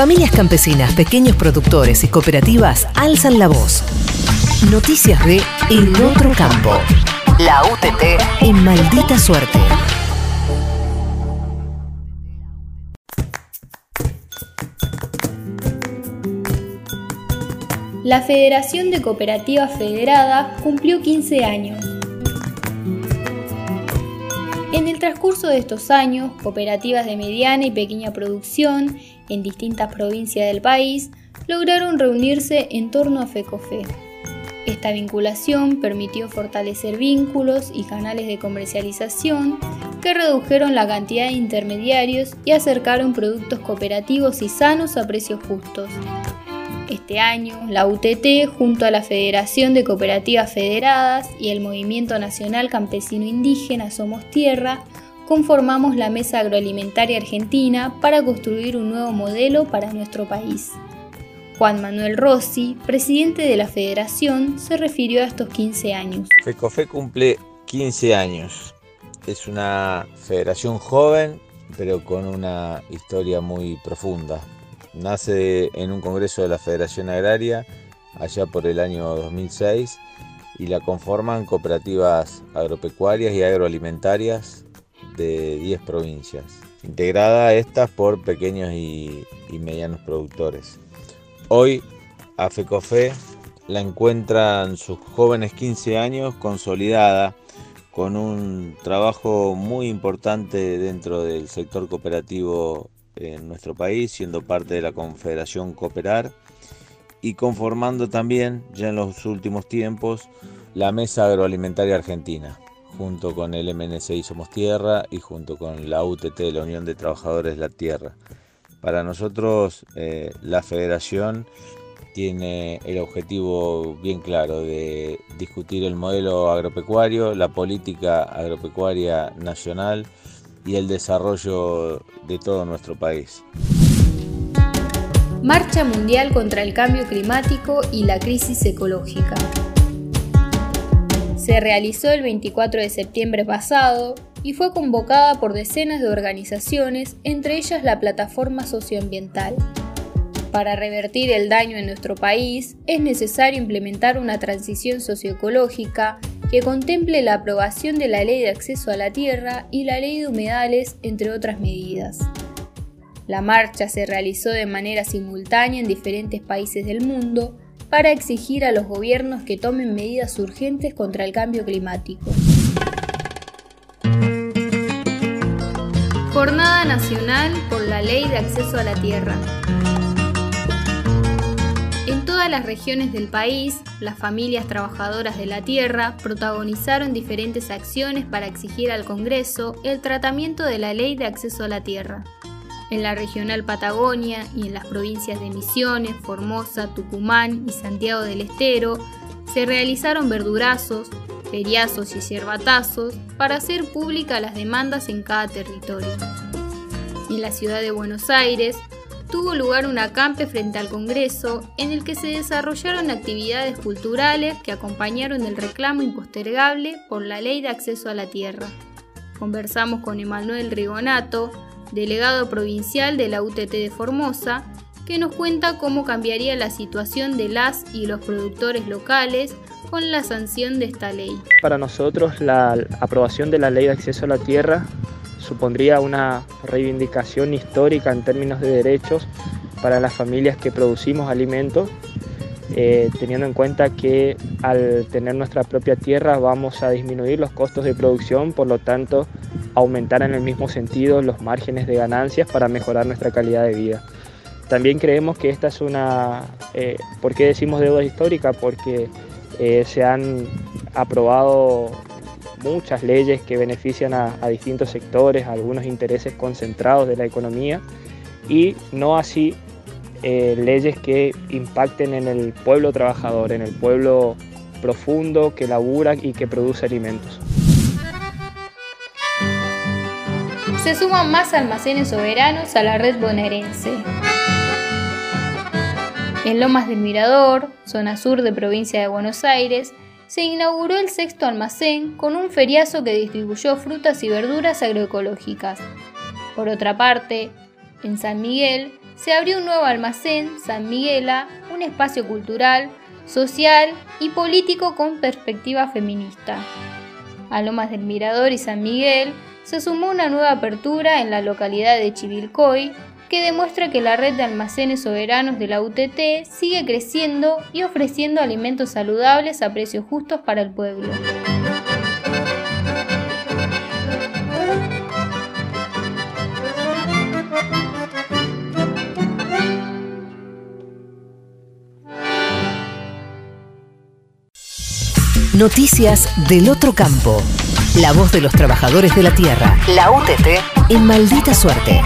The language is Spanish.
Familias campesinas, pequeños productores y cooperativas alzan la voz. Noticias de En Otro Campo. La UTT en maldita suerte. La Federación de Cooperativas Federadas cumplió 15 años. En el transcurso de estos años, cooperativas de mediana y pequeña producción en distintas provincias del país lograron reunirse en torno a FECOFE. Esta vinculación permitió fortalecer vínculos y canales de comercialización que redujeron la cantidad de intermediarios y acercaron productos cooperativos y sanos a precios justos. Este año, la UTT, junto a la Federación de Cooperativas Federadas y el Movimiento Nacional Campesino Indígena Somos Tierra, conformamos la Mesa Agroalimentaria Argentina para construir un nuevo modelo para nuestro país. Juan Manuel Rossi, presidente de la federación, se refirió a estos 15 años. FECOFE cumple 15 años. Es una federación joven, pero con una historia muy profunda. Nace en un congreso de la Federación Agraria allá por el año 2006 y la conforman cooperativas agropecuarias y agroalimentarias de 10 provincias, integrada estas por pequeños y, medianos productores. Hoy a FECOFE la encuentran sus jóvenes 15 años consolidada con un trabajo muy importante dentro del sector cooperativo en nuestro país, siendo parte de la Confederación Cooperar y conformando también, ya en los últimos tiempos, la Mesa Agroalimentaria Argentina, junto con el MNCI Somos Tierra y junto con la UTT, la Unión de Trabajadores la Tierra. Para nosotros, eh, la federación tiene el objetivo bien claro de discutir el modelo agropecuario, la política agropecuaria nacional, y el desarrollo de todo nuestro país. Marcha Mundial contra el Cambio Climático y la Crisis Ecológica. Se realizó el 24 de septiembre pasado y fue convocada por decenas de organizaciones, entre ellas la Plataforma Socioambiental. Para revertir el daño en nuestro país es necesario implementar una transición socioecológica que contemple la aprobación de la Ley de Acceso a la Tierra y la Ley de Humedales, entre otras medidas. La marcha se realizó de manera simultánea en diferentes países del mundo para exigir a los gobiernos que tomen medidas urgentes contra el cambio climático. Jornada Nacional por la Ley de Acceso a la Tierra. En todas las regiones del país, las familias trabajadoras de la tierra protagonizaron diferentes acciones para exigir al Congreso el tratamiento de la ley de acceso a la tierra. En la regional Patagonia y en las provincias de Misiones, Formosa, Tucumán y Santiago del Estero, se realizaron verdurazos, feriazos y cierbatazos para hacer públicas las demandas en cada territorio. En la ciudad de Buenos Aires, tuvo lugar un acampe frente al Congreso en el que se desarrollaron actividades culturales que acompañaron el reclamo impostergable por la ley de acceso a la tierra. Conversamos con Emanuel Rigonato, delegado provincial de la UTT de Formosa, que nos cuenta cómo cambiaría la situación de las y los productores locales con la sanción de esta ley. Para nosotros la aprobación de la ley de acceso a la tierra supondría una reivindicación histórica en términos de derechos para las familias que producimos alimentos, eh, teniendo en cuenta que al tener nuestra propia tierra vamos a disminuir los costos de producción, por lo tanto aumentar en el mismo sentido los márgenes de ganancias para mejorar nuestra calidad de vida. También creemos que esta es una... Eh, ¿Por qué decimos deuda histórica? Porque eh, se han aprobado muchas leyes que benefician a, distintos sectores, a algunos intereses concentrados de la economía y no así eh, leyes que impacten en el pueblo trabajador, en el pueblo profundo que labura y que produce alimentos. Se suman más almacenes soberanos a la red bonaerense. En Lomas del Mirador, zona sur de provincia de Buenos Aires, se inauguró el sexto almacén con un feriazo que distribuyó frutas y verduras agroecológicas. Por otra parte, En San Miguel se abrió un nuevo almacén, San Miguela, un espacio cultural, social y político con perspectiva feminista. A Lomas del Mirador y San Miguel se sumó una nueva apertura en la localidad de Chivilcoy, que demuestra que la red de almacenes soberanos de la UTT sigue creciendo y ofreciendo alimentos saludables a precios justos para el pueblo. Noticias del otro campo. La voz de los trabajadores de la tierra. La UTT en maldita suerte.